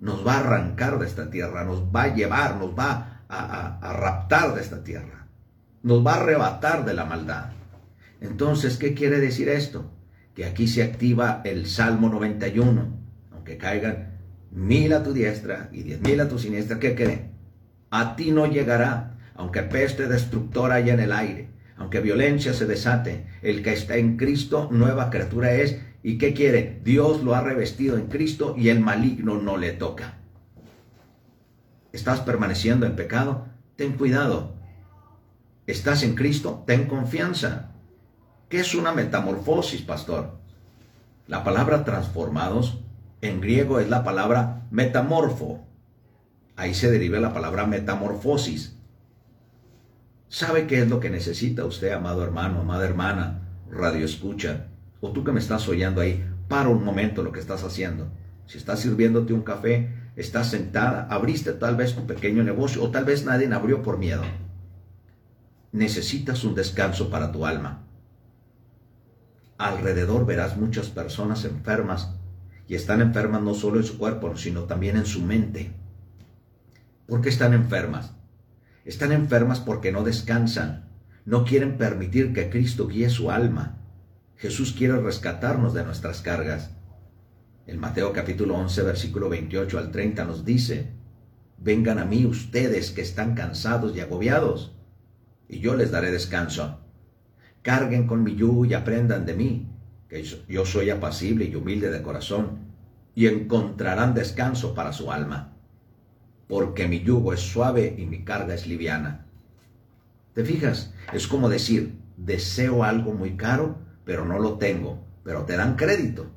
nos va a arrancar de esta tierra, nos va a llevar, nos va a, raptar de esta tierra, nos va a arrebatar de la maldad. Entonces, ¿qué quiere decir esto? Que aquí se activa el Salmo 91, aunque caigan mil a tu diestra y diez mil a tu siniestra, ¿qué creen? A ti no llegará, aunque peste destructora haya en el aire, aunque violencia se desate, el que está en Cristo, nueva criatura es. ¿Y qué quiere? Dios lo ha revestido en Cristo y el maligno no le toca. ¿Estás permaneciendo en pecado? Ten cuidado. ¿Estás en Cristo? Ten confianza. ¿Qué es una metamorfosis, pastor? La palabra transformados en griego es la palabra metamorfo. Ahí se deriva la palabra metamorfosis. ¿Sabe qué es lo que necesita usted, amado hermano, amada hermana, radio escucha? O tú que me estás oyendo ahí, para un momento lo que estás haciendo. Si estás sirviéndote un café, estás sentada, abriste tal vez tu pequeño negocio o tal vez nadie abrió por miedo. Necesitas un descanso para tu alma. Alrededor verás muchas personas enfermas y están enfermas no solo en su cuerpo, sino también en su mente. ¿Por qué están enfermas? Están enfermas porque no descansan, no quieren permitir que Cristo guíe su alma. Jesús quiere rescatarnos de nuestras cargas. El Mateo capítulo 11, versículo 28 al 30 nos dice, Vengan a mí ustedes que están cansados y agobiados, y yo les daré descanso. Carguen con mi yugo y aprendan de mí, que yo soy apacible y humilde de corazón, y encontrarán descanso para su alma, porque mi yugo es suave y mi carga es liviana. ¿Te fijas? Es como decir, deseo algo muy caro, pero no lo tengo, pero te dan crédito.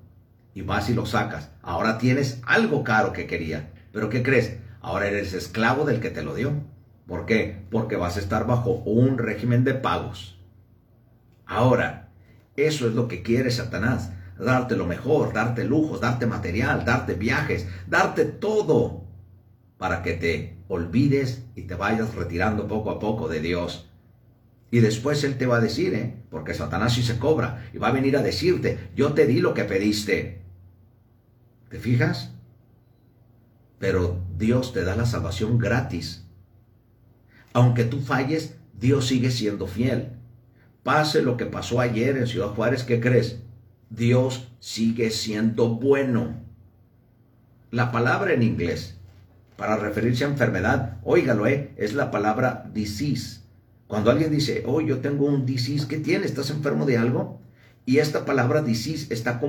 Y vas y lo sacas. Ahora tienes algo caro que quería. Pero ¿qué crees? Ahora eres esclavo del que te lo dio. ¿Por qué? Porque vas a estar bajo un régimen de pagos. Ahora, eso es lo que quiere Satanás, darte lo mejor, darte lujos, darte material, darte viajes, darte todo para que te olvides y te vayas retirando poco a poco de Dios. Y después Él te va a decir, ¿eh? porque Satanás sí se cobra, y va a venir a decirte, yo te di lo que pediste. ¿Te fijas? Pero Dios te da la salvación gratis. Aunque tú falles, Dios sigue siendo fiel. Pase lo que pasó ayer en Ciudad Juárez, ¿qué crees? Dios sigue siendo bueno. La palabra en inglés para referirse a enfermedad, óigalo, ¿eh? es la palabra disease. Cuando alguien dice, oh, yo tengo un disease, ¿qué tiene? ¿Estás enfermo de algo? Y esta palabra disease está,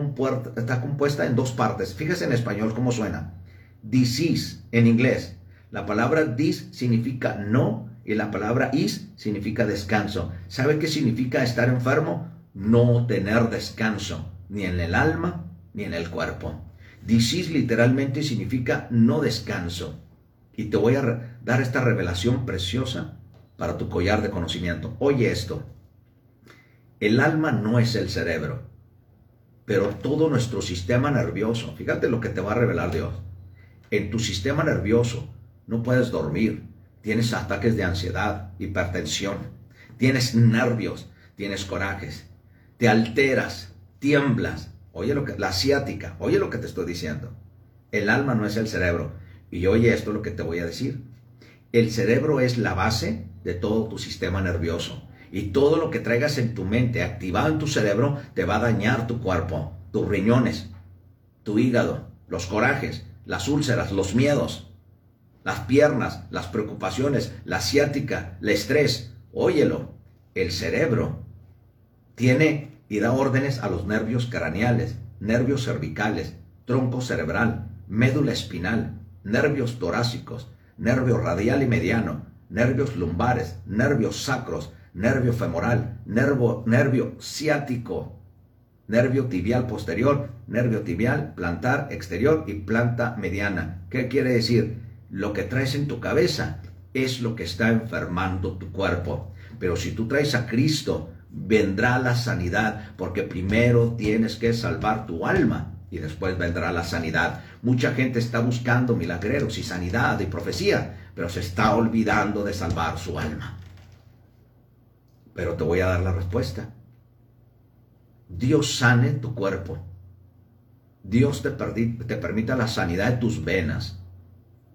está compuesta en dos partes. Fíjese en español cómo suena. Disease en inglés. La palabra dis significa no y la palabra is significa descanso. ¿Sabe qué significa estar enfermo? No tener descanso, ni en el alma ni en el cuerpo. Disease literalmente significa no descanso. Y te voy a dar esta revelación preciosa para tu collar de conocimiento. Oye esto. El alma no es el cerebro, pero todo nuestro sistema nervioso, fíjate lo que te va a revelar Dios. En tu sistema nervioso no puedes dormir, tienes ataques de ansiedad, hipertensión, tienes nervios, tienes corajes, te alteras, tiemblas. Oye lo que la asiática, oye lo que te estoy diciendo. El alma no es el cerebro. Y oye esto lo que te voy a decir. El cerebro es la base de todo tu sistema nervioso. Y todo lo que traigas en tu mente activado en tu cerebro te va a dañar tu cuerpo, tus riñones, tu hígado, los corajes, las úlceras, los miedos las piernas, las preocupaciones, la ciática, el estrés. Óyelo, el cerebro tiene y da órdenes a los nervios craneales, nervios cervicales, tronco cerebral, médula espinal, nervios torácicos, nervio radial y mediano, nervios lumbares, nervios sacros, nervio femoral, nervio, nervio ciático, nervio tibial posterior, nervio tibial, plantar exterior y planta mediana. ¿Qué quiere decir? Lo que traes en tu cabeza es lo que está enfermando tu cuerpo. Pero si tú traes a Cristo, vendrá la sanidad, porque primero tienes que salvar tu alma y después vendrá la sanidad. Mucha gente está buscando milagreros y sanidad y profecía, pero se está olvidando de salvar su alma. Pero te voy a dar la respuesta. Dios sane tu cuerpo. Dios te, te permita la sanidad de tus venas,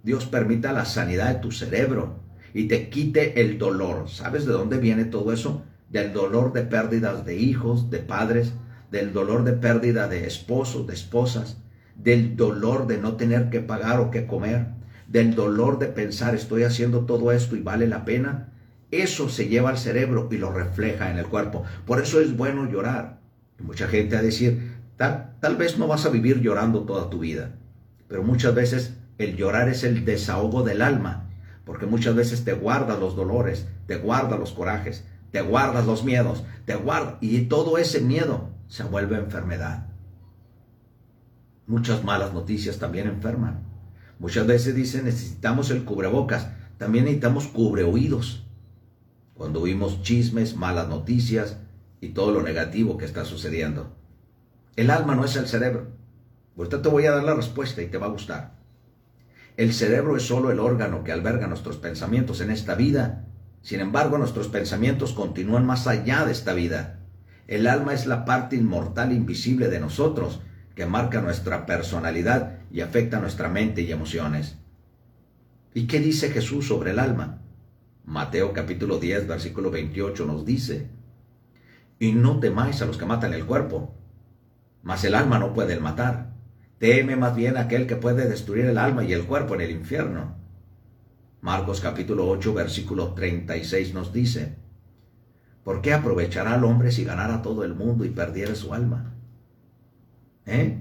Dios permita la sanidad de tu cerebro y te quite el dolor. ¿Sabes de dónde viene todo eso? Del dolor de pérdidas de hijos, de padres, del dolor de pérdida de esposos, de esposas, del dolor de no tener que pagar o que comer, del dolor de pensar estoy haciendo todo esto y vale la pena. Eso se lleva al cerebro y lo refleja en el cuerpo. Por eso es bueno llorar. mucha gente a decir, tal, tal vez no vas a vivir llorando toda tu vida, pero muchas veces el llorar es el desahogo del alma, Porque muchas veces te guardas los dolores, te guardas los corajes, te guardas los miedos, te guardas. Y todo ese miedo se vuelve enfermedad. Muchas malas noticias también enferman. Muchas veces dicen necesitamos el cubrebocas, también necesitamos cubreoídos. Cuando oímos chismes, malas noticias y todo lo negativo que está sucediendo. El alma no es el cerebro. Ahorita te voy a dar la respuesta y te va a gustar. El cerebro es solo el órgano que alberga nuestros pensamientos en esta vida. Sin embargo, nuestros pensamientos continúan más allá de esta vida. El alma es la parte inmortal invisible de nosotros que marca nuestra personalidad y afecta nuestra mente y emociones. ¿Y qué dice Jesús sobre el alma? Mateo capítulo 10, versículo 28 nos dice, y no temáis a los que matan el cuerpo, mas el alma no puede matar. Teme más bien aquel que puede destruir el alma y el cuerpo en el infierno. Marcos capítulo 8, versículo 36 nos dice, ¿por qué aprovechará al hombre si ganara todo el mundo y perdiera su alma? ¿Eh?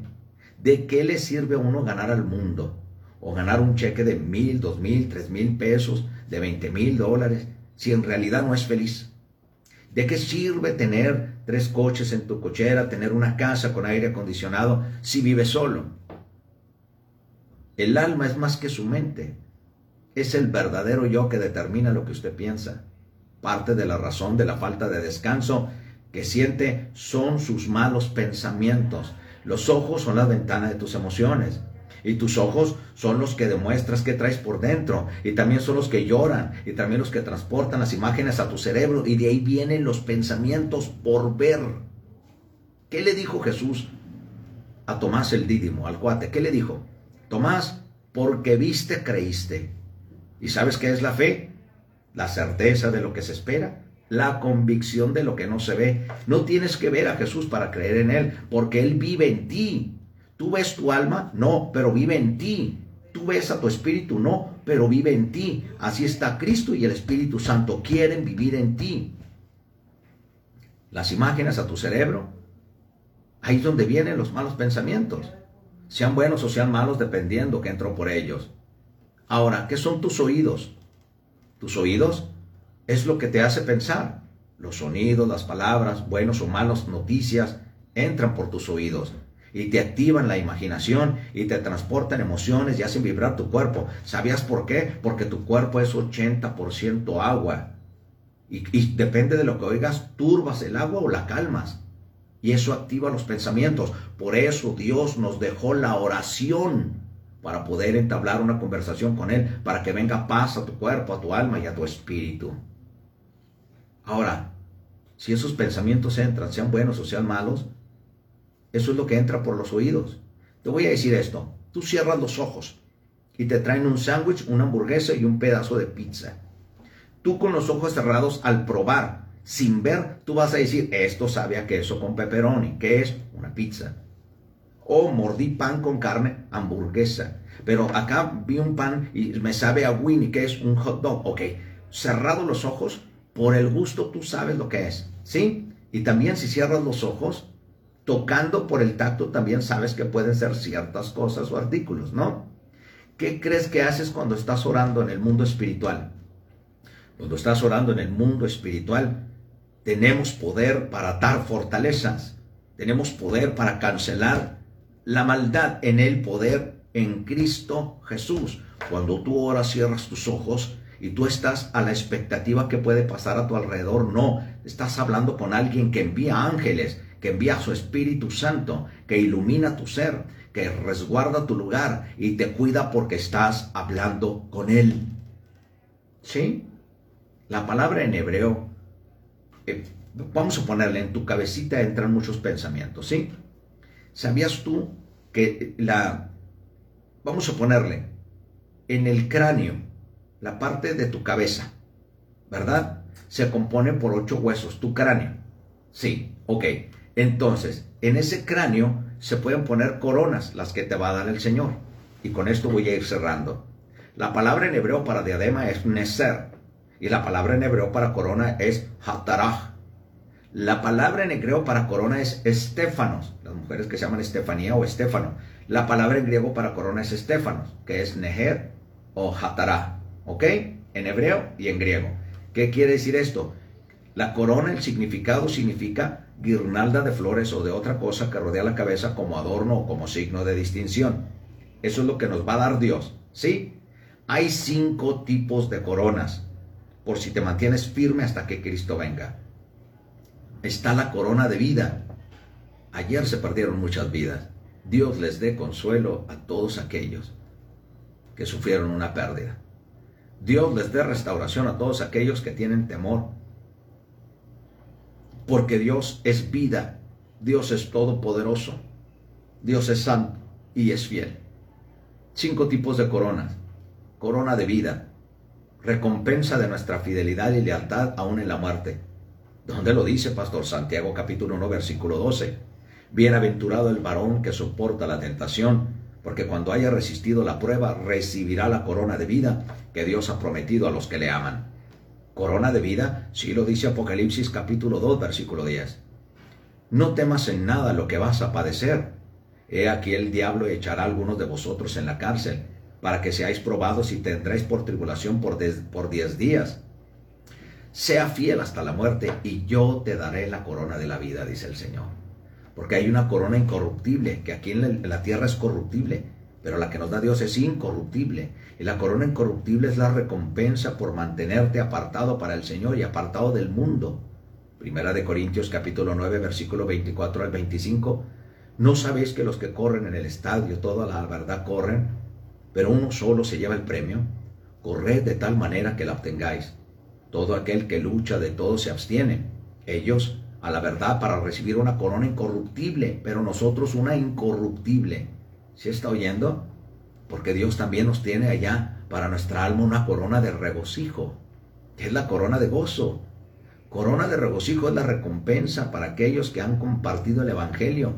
¿De qué le sirve a uno ganar al mundo? O ganar un cheque de mil, dos mil, tres mil pesos, de veinte mil dólares, si en realidad no es feliz. ¿De qué sirve tener tres coches en tu cochera, tener una casa con aire acondicionado si vives solo? El alma es más que su mente. Es el verdadero yo que determina lo que usted piensa. Parte de la razón de la falta de descanso que siente son sus malos pensamientos, los ojos son la ventana de tus emociones. Y tus ojos son los que demuestras que traes por dentro. Y también son los que lloran. Y también los que transportan las imágenes a tu cerebro. Y de ahí vienen los pensamientos por ver. ¿Qué le dijo Jesús a Tomás el Dídimo, al cuate? ¿Qué le dijo? Tomás, porque viste, creíste. ¿Y sabes qué es la fe? La certeza de lo que se espera la convicción de lo que no se ve. No tienes que ver a Jesús para creer en Él, porque Él vive en ti. ¿Tú ves tu alma? No, pero vive en ti. ¿Tú ves a tu espíritu? No, pero vive en ti. Así está Cristo y el Espíritu Santo quieren vivir en ti. Las imágenes a tu cerebro, ahí es donde vienen los malos pensamientos. Sean buenos o sean malos, dependiendo que entró por ellos. Ahora, ¿qué son tus oídos? Tus oídos es lo que te hace pensar. Los sonidos, las palabras, buenos o malos noticias, entran por tus oídos y te activan la imaginación y te transportan emociones y hacen vibrar tu cuerpo. ¿Sabías por qué? Porque tu cuerpo es 80% agua. Y, y, depende de lo que oigas, turbas el agua o la calmas. Y eso activa los pensamientos. Por eso Dios nos dejó la oración para poder entablar una conversación con Él, para que venga paz a tu cuerpo, a tu alma y a tu espíritu. Ahora, si esos pensamientos entran, sean buenos o sean malos, eso es lo que entra por los oídos. Te voy a decir esto, tú cierras los ojos y te traen un sándwich, una hamburguesa y un pedazo de pizza. Tú con los ojos cerrados al probar, sin ver, tú vas a decir, esto sabe a queso con pepperoni, que es una pizza. O mordí pan con carne, hamburguesa. Pero acá vi un pan y me sabe a Winnie, que es un hot dog. Ok, cerrado los ojos, por el gusto tú sabes lo que es, ¿sí? Y también si cierras los ojos, tocando por el tacto también sabes que pueden ser ciertas cosas o artículos, ¿no? ¿Qué crees que haces cuando estás orando en el mundo espiritual? Cuando estás orando en el mundo espiritual, tenemos poder para dar fortalezas, tenemos poder para cancelar la maldad en el poder en Cristo Jesús. Cuando tú oras, cierras tus ojos, y tú estás a la expectativa que puede pasar a tu alrededor. No, estás hablando con alguien que envía ángeles, que envía su Espíritu Santo, que ilumina tu ser, que resguarda tu lugar y te cuida porque estás hablando con Él. ¿Sí? La palabra en hebreo, eh, vamos a ponerle en tu cabecita entran muchos pensamientos, ¿sí? ¿Sabías tú que la, vamos a ponerle, en el cráneo, la parte de tu cabeza, ¿verdad? Se compone por ocho huesos, tu cráneo. Sí, ok. Entonces, en ese cráneo se pueden poner coronas, las que te va a dar el Señor. Y con esto voy a ir cerrando. La palabra en hebreo para diadema es neser. Y la palabra en hebreo para corona es hataraj. La palabra en hebreo para corona es estéfanos. Las mujeres que se llaman Estefanía o Estéfano. La palabra en griego para corona es estéfanos, que es neher o hataraj. ¿Ok? en hebreo y en griego. ¿Qué quiere decir esto? La corona, el significado significa guirnalda de flores o de otra cosa que rodea la cabeza como adorno o como signo de distinción. Eso es lo que nos va a dar Dios. ¿Sí? Hay cinco tipos de coronas, por si te mantienes firme hasta que Cristo venga. Está la corona de vida. Ayer se perdieron muchas vidas. Dios les dé consuelo a todos aquellos que sufrieron una pérdida. Dios les dé restauración a todos aquellos que tienen temor. Porque Dios es vida, Dios es todopoderoso, Dios es santo y es fiel. Cinco tipos de coronas. Corona de vida, recompensa de nuestra fidelidad y lealtad aún en la muerte. ¿Dónde lo dice Pastor Santiago capítulo 1 versículo 12? Bienaventurado el varón que soporta la tentación, porque cuando haya resistido la prueba recibirá la corona de vida que Dios ha prometido a los que le aman. Corona de vida, sí lo dice Apocalipsis capítulo 2 versículo 10. No temas en nada lo que vas a padecer. He aquí el diablo echará algunos de vosotros en la cárcel, para que seáis probados y tendréis por tribulación por diez días. Sea fiel hasta la muerte y yo te daré la corona de la vida, dice el Señor porque hay una corona incorruptible, que aquí en la, tierra es corruptible, pero la que nos da Dios es incorruptible. Y la corona incorruptible es la recompensa por mantenerte apartado para el Señor y apartado del mundo. Primera de Corintios capítulo 9 versículo 24 al 25. ¿No sabéis que los que corren en el estadio toda la verdad corren, pero uno solo se lleva el premio? Corred de tal manera que la obtengáis. Todo aquel que lucha de todo se abstiene. Ellos a la verdad para recibir una corona incorruptible, pero nosotros una incorruptible. ¿Se está oyendo? Porque Dios también nos tiene allá para nuestra alma una corona de regocijo, que es la corona de gozo. Corona de regocijo es la recompensa para aquellos que han compartido el Evangelio,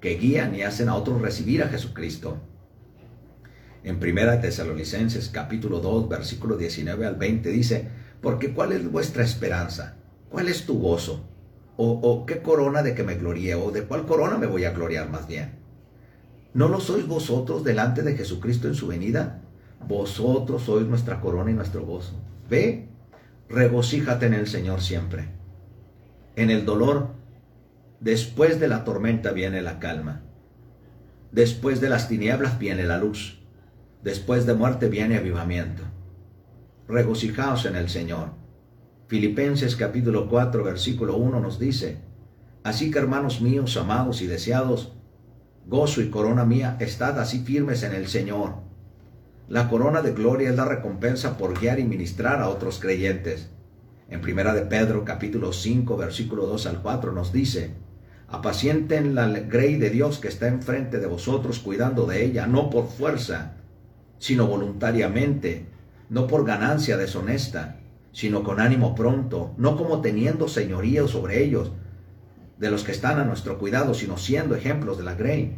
que guían y hacen a otros recibir a Jesucristo. En Primera Tesalonicenses capítulo 2 versículo 19 al 20 dice, porque ¿cuál es vuestra esperanza? ¿Cuál es tu gozo? O, qué corona de que me gloríe, o de cuál corona me voy a gloriar más bien. ¿No lo sois vosotros delante de Jesucristo en su venida? Vosotros sois nuestra corona y nuestro gozo. Ve, regocíjate en el Señor siempre. En el dolor, después de la tormenta viene la calma. Después de las tinieblas viene la luz. Después de muerte viene avivamiento. Regocijaos en el Señor. Filipenses capítulo 4 versículo 1 nos dice, Así que hermanos míos, amados y deseados, gozo y corona mía, estad así firmes en el Señor. La corona de gloria es la recompensa por guiar y ministrar a otros creyentes. En primera de Pedro capítulo 5 versículo 2 al 4 nos dice, apacienten la grey de Dios que está enfrente de vosotros cuidando de ella, no por fuerza, sino voluntariamente, no por ganancia deshonesta sino con ánimo pronto, no como teniendo señorío sobre ellos, de los que están a nuestro cuidado, sino siendo ejemplos de la grey.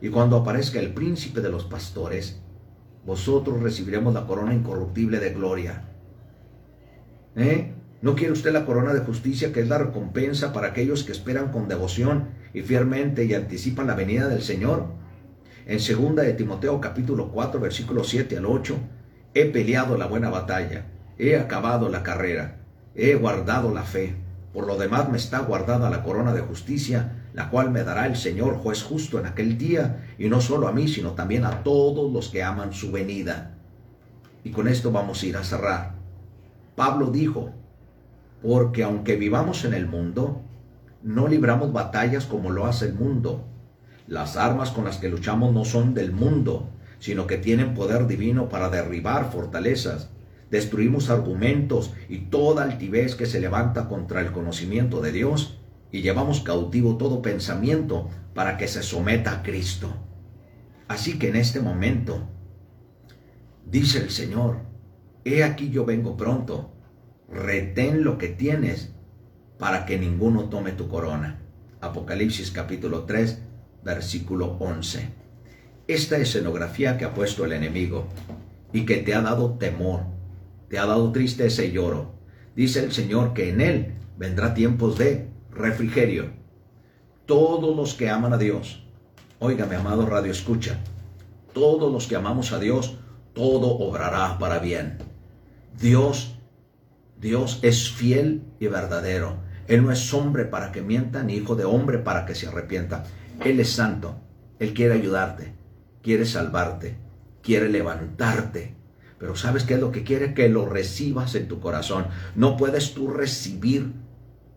Y cuando aparezca el príncipe de los pastores, vosotros recibiremos la corona incorruptible de gloria. ¿Eh? ¿No quiere usted la corona de justicia que es la recompensa para aquellos que esperan con devoción y fielmente y anticipan la venida del Señor? En segunda de Timoteo capítulo 4 versículo 7 al 8, he peleado la buena batalla he acabado la carrera, he guardado la fe. Por lo demás me está guardada la corona de justicia, la cual me dará el Señor juez justo en aquel día, y no solo a mí, sino también a todos los que aman su venida. Y con esto vamos a ir a cerrar. Pablo dijo, porque aunque vivamos en el mundo, no libramos batallas como lo hace el mundo. Las armas con las que luchamos no son del mundo, sino que tienen poder divino para derribar fortalezas destruimos argumentos y toda altivez que se levanta contra el conocimiento de Dios y llevamos cautivo todo pensamiento para que se someta a Cristo. Así que en este momento, dice el Señor, he aquí yo vengo pronto, retén lo que tienes para que ninguno tome tu corona. Apocalipsis capítulo 3, versículo 11. Esta escenografía que ha puesto el enemigo y que te ha dado temor, te ha dado tristeza y lloro. Dice el Señor que en Él vendrá tiempos de refrigerio. Todos los que aman a Dios, mi amado Radio Escucha, todos los que amamos a Dios, todo obrará para bien. Dios, Dios es fiel y verdadero. Él no es hombre para que mienta, ni hijo de hombre para que se arrepienta. Él es santo. Él quiere ayudarte, quiere salvarte, quiere levantarte. Pero ¿sabes qué es lo que quiere? Que lo recibas en tu corazón. No puedes tú recibir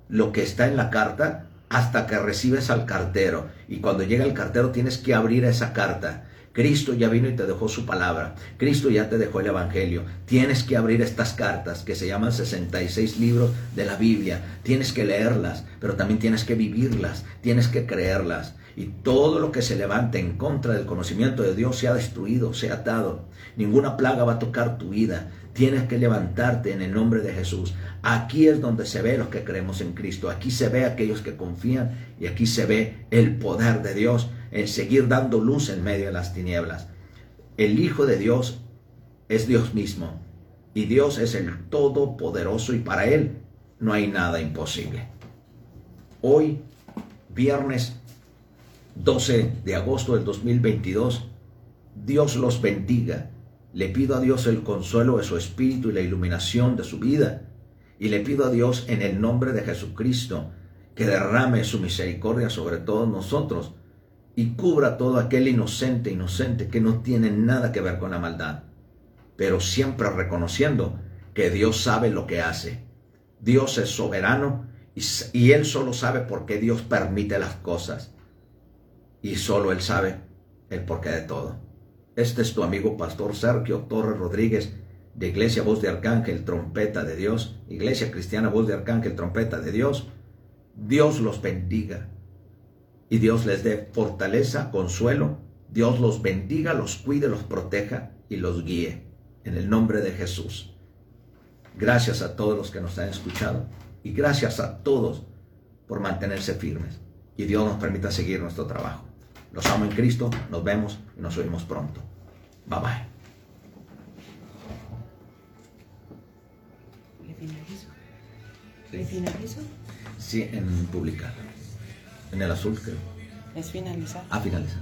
lo que está en la carta hasta que recibes al cartero. Y cuando llega el cartero tienes que abrir esa carta. Cristo ya vino y te dejó su palabra. Cristo ya te dejó el Evangelio. Tienes que abrir estas cartas que se llaman 66 libros de la Biblia. Tienes que leerlas, pero también tienes que vivirlas. Tienes que creerlas. Y todo lo que se levante en contra del conocimiento de Dios se ha destruido, se ha atado. Ninguna plaga va a tocar tu vida. Tienes que levantarte en el nombre de Jesús. Aquí es donde se ve los que creemos en Cristo. Aquí se ve aquellos que confían y aquí se ve el poder de Dios en seguir dando luz en medio de las tinieblas. El Hijo de Dios es Dios mismo y Dios es el Todopoderoso y para Él no hay nada imposible. Hoy, viernes 12 de agosto del 2022, Dios los bendiga. Le pido a Dios el consuelo de su espíritu y la iluminación de su vida. Y le pido a Dios en el nombre de Jesucristo que derrame su misericordia sobre todos nosotros y cubra todo aquel inocente, inocente que no tiene nada que ver con la maldad, pero siempre reconociendo que Dios sabe lo que hace. Dios es soberano y, Él solo sabe por qué Dios permite las cosas. Y solo Él sabe el porqué de todo. Este es tu amigo Pastor Sergio Torres Rodríguez de Iglesia Voz de Arcángel, Trompeta de Dios, Iglesia Cristiana Voz de Arcángel, Trompeta de Dios. Dios los bendiga y Dios les dé fortaleza, consuelo. Dios los bendiga, los cuide, los proteja y los guíe. En el nombre de Jesús. Gracias a todos los que nos han escuchado y gracias a todos por mantenerse firmes. Y Dios nos permita seguir nuestro trabajo. Los amo en Cristo, nos vemos y nos oímos pronto. Bye bye. ¿Le finalizo? ¿Le finalizo? Sí, en publicar. En el azul, creo. Es finalizar. Ah, finaliza.